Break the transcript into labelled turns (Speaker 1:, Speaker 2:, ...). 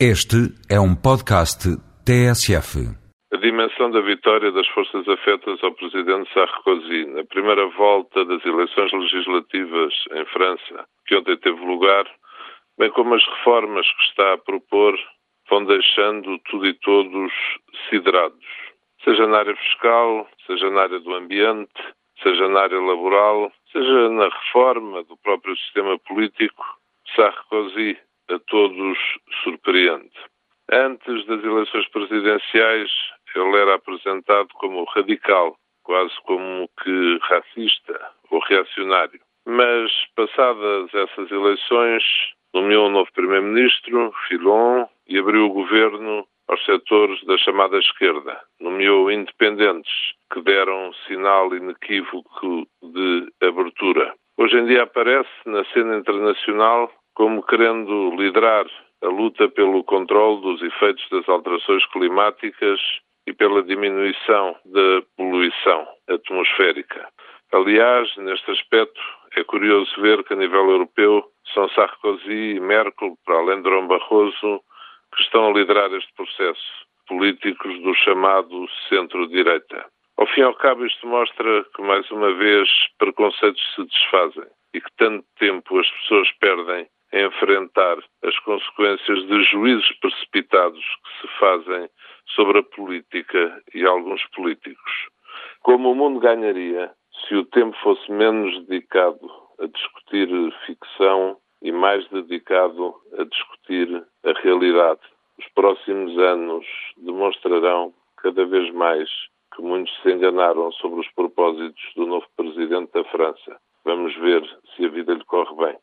Speaker 1: Este é um podcast TSF.
Speaker 2: A dimensão da vitória das forças afetas ao presidente Sarkozy na primeira volta das eleições legislativas em França, que ontem teve lugar, bem como as reformas que está a propor, vão deixando tudo e todos siderados. Seja na área fiscal, seja na área do ambiente, seja na área laboral, seja na reforma do próprio sistema político, Sarkozy a todos surpreende. Antes das eleições presidenciais, ele era apresentado como radical, quase como que racista ou reacionário. Mas, passadas essas eleições, nomeou um novo primeiro-ministro, Filon, e abriu o governo aos setores da chamada esquerda. Nomeou independentes, que deram sinal inequívoco de abertura. Hoje em dia aparece na cena internacional como querendo liderar a luta pelo controle dos efeitos das alterações climáticas e pela diminuição da poluição atmosférica. Aliás, neste aspecto, é curioso ver que a nível europeu são Sarkozy e Merkel, para além de Ron Barroso, que estão a liderar este processo, políticos do chamado centro-direita. Ao fim e ao cabo, isto mostra que, mais uma vez, preconceitos se desfazem e que tanto tempo as pessoas perdem enfrentar as consequências de juízos precipitados que se fazem sobre a política e alguns políticos. Como o mundo ganharia se o tempo fosse menos dedicado a discutir ficção e mais dedicado a discutir a realidade. Os próximos anos demonstrarão cada vez mais que muitos se enganaram sobre os propósitos do novo presidente da França. Vamos ver se a vida lhe corre bem.